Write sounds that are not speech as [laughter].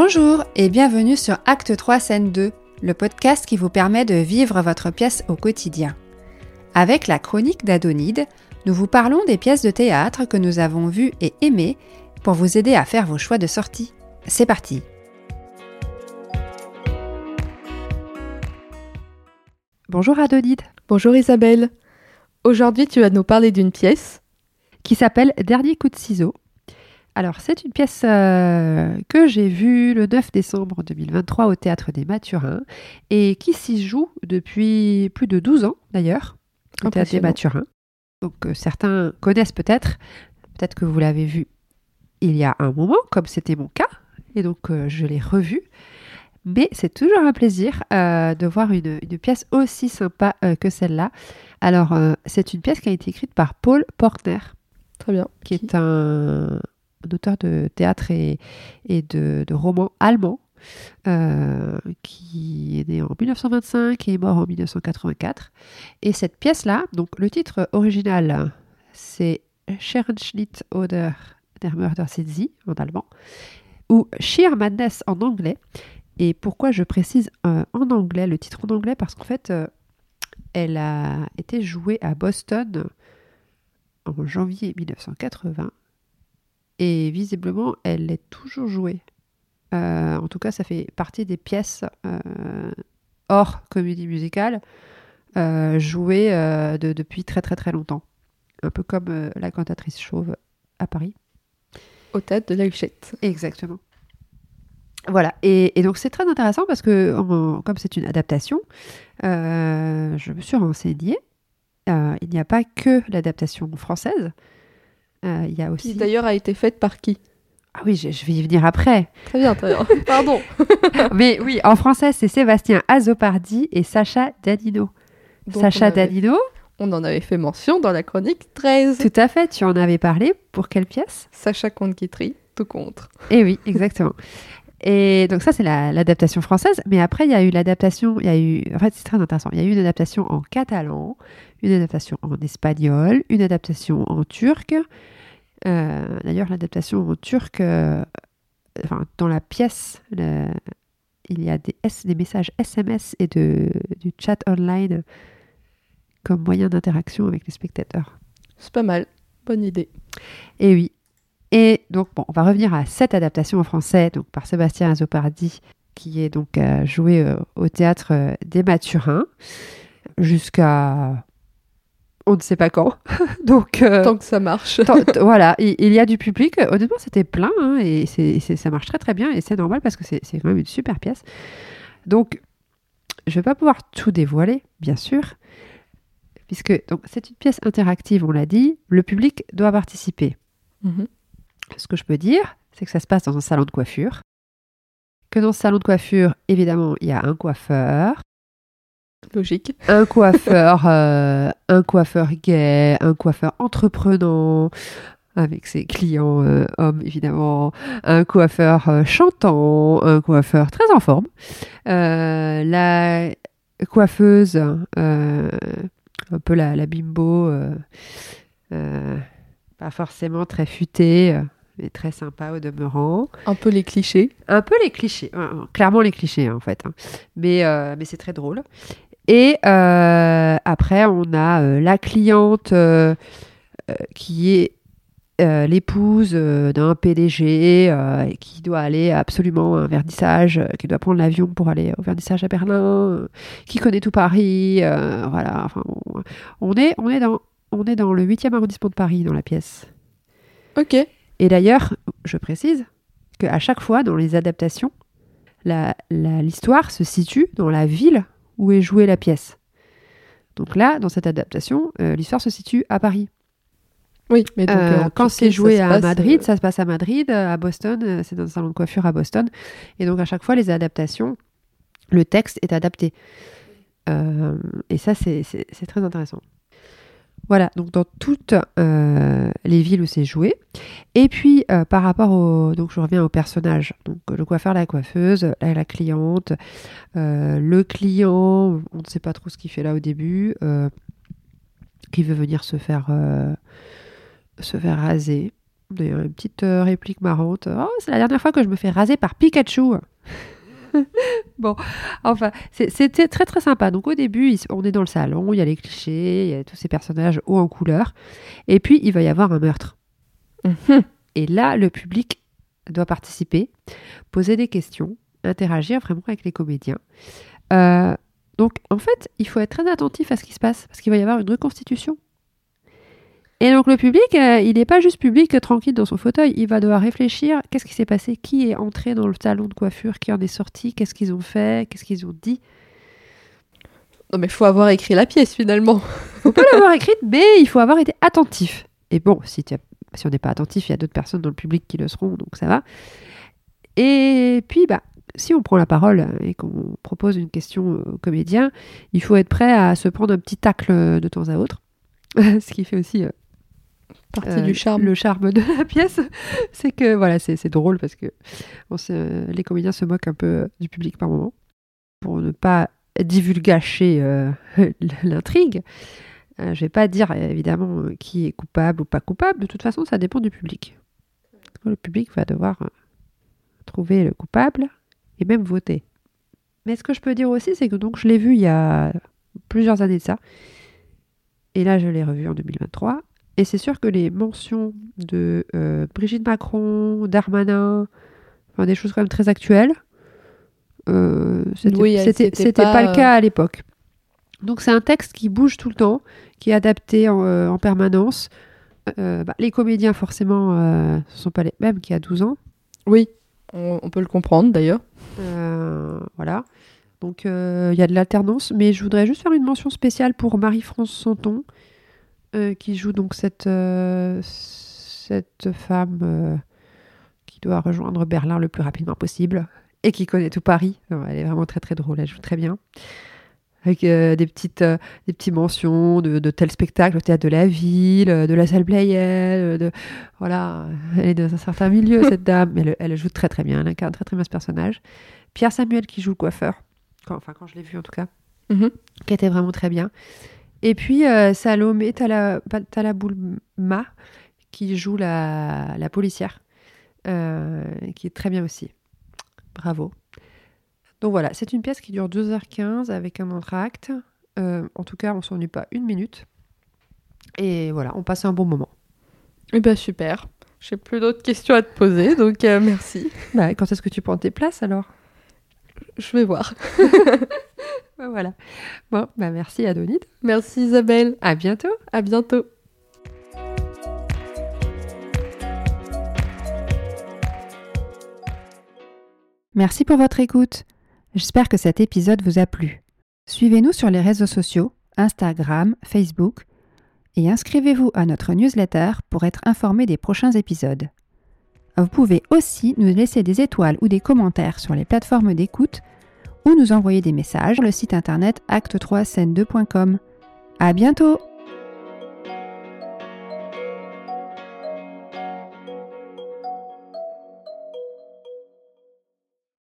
Bonjour et bienvenue sur Acte 3 Scène 2, le podcast qui vous permet de vivre votre pièce au quotidien. Avec la chronique d'Adonide, nous vous parlons des pièces de théâtre que nous avons vues et aimées pour vous aider à faire vos choix de sortie. C'est parti Bonjour Adonide. Bonjour Isabelle. Aujourd'hui, tu vas nous parler d'une pièce qui s'appelle Dernier coup de ciseau alors, c'est une pièce euh, que j'ai vue le 9 décembre 2023 au Théâtre des Mathurins et qui s'y joue depuis plus de 12 ans d'ailleurs, au Théâtre des Mathurins. Donc, euh, certains connaissent peut-être, peut-être que vous l'avez vue il y a un moment, comme c'était mon cas, et donc euh, je l'ai revue. Mais c'est toujours un plaisir de voir une, une, pièce aussi sympa que celle-là. Alors, c'est une pièce qui a été écrite par Paul Portner. Très bien. Qui est un, auteur de théâtre et, de, romans allemands, euh, qui est né en 1925 et est mort en 1984. Et cette pièce-là, donc le titre original, c'est Scherenschnitt oder der Mörder en allemand, ou Sheer en anglais. Et pourquoi je précise euh, en anglais, le titre en anglais? Parce qu'en fait, euh, elle a été jouée à Boston en janvier 1980 et visiblement, elle est toujours jouée. Euh, en tout cas, ça fait partie des pièces euh, hors comédie musicale euh, jouées de, depuis très très très longtemps. Un peu comme la cantatrice chauve à Paris. Au tête de la Huchette. Exactement. Voilà, et, donc c'est très intéressant parce que comme c'est une adaptation, je me suis renseignée. il n'y a pas que l'adaptation française, il y a aussi. Qui d'ailleurs a été faite par qui? Ah oui, je, vais y venir après. Très bien, très bien. [laughs] Pardon. [laughs] Mais oui, en français, c'est Sébastien Azopardi et Sacha Danino. Sacha Danino. On en avait fait mention dans la chronique 13. Tout à fait, tu en avais parlé. Pour quelle pièce? Sacha Conquitry, tout contre. Eh oui, exactement. [laughs] Et donc ça, c'est l'adaptation française. Mais après, il y a eu l'adaptation, il y a eu, en fait, c'est très intéressant. Il y a eu une adaptation en catalan, une adaptation en espagnol, une adaptation en turc. Euh, d'ailleurs, l'adaptation en turc, euh, enfin, dans la pièce, il y a des, des messages SMS et de, du chat online comme moyen d'interaction avec les spectateurs. C'est pas mal, bonne idée. Et oui. Et donc, bon, on va revenir à cette adaptation en français, donc par Sébastien Azopardi, qui est donc euh, joué au théâtre des Mathurins jusqu'à on ne sait pas quand. [laughs] Donc, euh, tant que ça marche. [laughs] voilà, il, y a du public. Honnêtement, c'était plein hein, et ça marche très très bien et c'est normal parce que c'est quand même une super pièce. Donc, je ne vais pas pouvoir tout dévoiler, bien sûr, puisque c'est une pièce interactive, on l'a dit. Le public doit participer. Mhm. Ce que je peux dire, c'est que ça se passe dans un salon de coiffure. Que dans ce salon de coiffure, évidemment, il y a un coiffeur, Logique. Un [laughs] coiffeur, euh, un coiffeur gay, un coiffeur entreprenant, avec ses clients euh, hommes évidemment, un coiffeur euh, chantant, un coiffeur très en forme. la coiffeuse, un peu la, la bimbo, pas forcément très futée mais très sympa au demeurant. Un peu les clichés. Un peu les clichés, clairement les clichés en fait. Hein. Mais, mais c'est très drôle. Et euh, après, on a euh, la cliente euh, qui est l'épouse d'un PDG qui doit aller absolument à un vernissage, qui doit prendre l'avion pour aller au vernissage à Berlin, qui connaît tout Paris. voilà, enfin, on, est, on, est dans, on est dans le 8e arrondissement de Paris dans la pièce. Ok. Et d'ailleurs, je précise qu'à chaque fois, dans les adaptations, l'histoire se situe dans la ville où est jouée la pièce. Donc là, dans cette adaptation, euh, l'histoire se situe à Paris. Oui, mais donc, euh, euh, quand c'est joué à Madrid, ça se passe à Madrid, à Boston, c'est dans un salon de coiffure à Boston. Et donc à chaque fois, les adaptations, le texte est adapté. et ça, c'est très intéressant. Voilà, donc dans toutes euh, les villes où c'est joué. Et puis euh, par rapport au. Donc je reviens au personnage. Donc le coiffeur, la coiffeuse, la, cliente, euh, le client, on ne sait pas trop ce qu'il fait là au début, qui veut venir se faire, se faire raser. D'ailleurs, une petite réplique marrante. Oh, c'est la dernière fois que je me fais raser par Pikachu. [laughs] bon, enfin, c'était très très sympa. Donc au début, on est dans le salon, il y a les clichés, il y a tous ces personnages hauts en couleur. Et puis, il va y avoir un meurtre. Mhm. Et là, le public doit participer, poser des questions, interagir vraiment avec les comédiens. Euh, donc, en fait, il faut être très attentif à ce qui se passe, parce qu'il va y avoir une reconstitution. Et donc, le public, euh, il n'est pas juste public euh, tranquille dans son fauteuil, il va devoir réfléchir, qu'est-ce qui s'est passé, qui est entré dans le salon de coiffure, qui en est sorti, qu'est-ce qu'ils ont fait, qu'est-ce qu'ils ont dit? Non, mais faut avoir écrit la pièce finalement. [laughs] faut pas l'avoir écrite, mais il faut avoir été attentif. Et bon, si, tu as- si on n'est pas attentif, il y a d'autres personnes dans le public qui le seront, donc ça va. Et puis, bah, si on prend la parole et qu'on propose une question au comédien, il faut être prêt à se prendre un petit tacle de temps à autre. [laughs] Ce qui fait aussi euh, Partie euh, du charme. le charme de la pièce, [laughs] c'est que voilà, c'est drôle parce que on se- les comédiens se moquent un peu du public par moment pour ne pas divulgacher euh, [laughs] l'intrigue. Euh, je vais pas dire évidemment euh, qui est coupable ou pas coupable. De toute façon, ça dépend du public. Le public va devoir euh, trouver le coupable et même voter. Mais ce que je peux dire aussi, c'est que donc je l'ai vu il y a plusieurs années de ça. Et là, je l'ai revu en 2023. Et c'est sûr que les mentions de euh, Brigitte Macron, Darmanin, enfin, des choses quand même très actuelles, euh, c'était Oui, pas, pas, le cas à l'époque. Donc c'est un texte qui bouge tout le temps, qui est adapté en, euh, en permanence. Euh, bah, les comédiens, forcément, euh, ne sont pas les mêmes qu'il y a 12 ans. Oui, on, on peut le comprendre d'ailleurs. Euh, voilà. Donc euh, il y a de l'alternance, mais je voudrais juste faire une mention spéciale pour Marie-France Santon, euh, qui joue donc cette, euh, cette femme euh, qui doit rejoindre Berlin le plus rapidement possible et qui connaît tout Paris. Elle est vraiment très très drôle, elle joue très bien. Avec des, petites, des petites mentions de, de tel spectacle au théâtre de la ville, de la salle Playel, de voilà, elle est dans un certain milieu cette [laughs] dame, mais elle, elle joue très très bien, elle incarne très très bien ce personnage. Pierre Samuel qui joue le coiffeur, quand, enfin quand je l'ai vu en tout cas, Mhm. qui était vraiment très bien. Et puis euh, Salomé Talaboulma qui joue la, la policière, euh, qui est très bien aussi. Bravo. Donc voilà, c'est une pièce qui dure 2h15 avec un entracte. Euh, en tout cas, on s'ennuie pas une minute. Et voilà, on passe un bon moment. Eh ben super. J'ai plus d'autres questions à te poser, donc euh, merci. Bah, quand est-ce que tu prends tes places alors? Je vais voir. [laughs] Voilà. Bon, bah merci Adonide. Merci Isabelle. À bientôt. À bientôt. Merci pour votre écoute. J'espère que cet épisode vous a plu. Suivez-nous sur les réseaux sociaux, Instagram, Facebook, et inscrivez-vous à notre newsletter pour être informé des prochains épisodes. Vous pouvez aussi nous laisser des étoiles ou des commentaires sur les plateformes d'écoute ou nous envoyer des messages sur le site internet acte3scène2.com. À bientôt!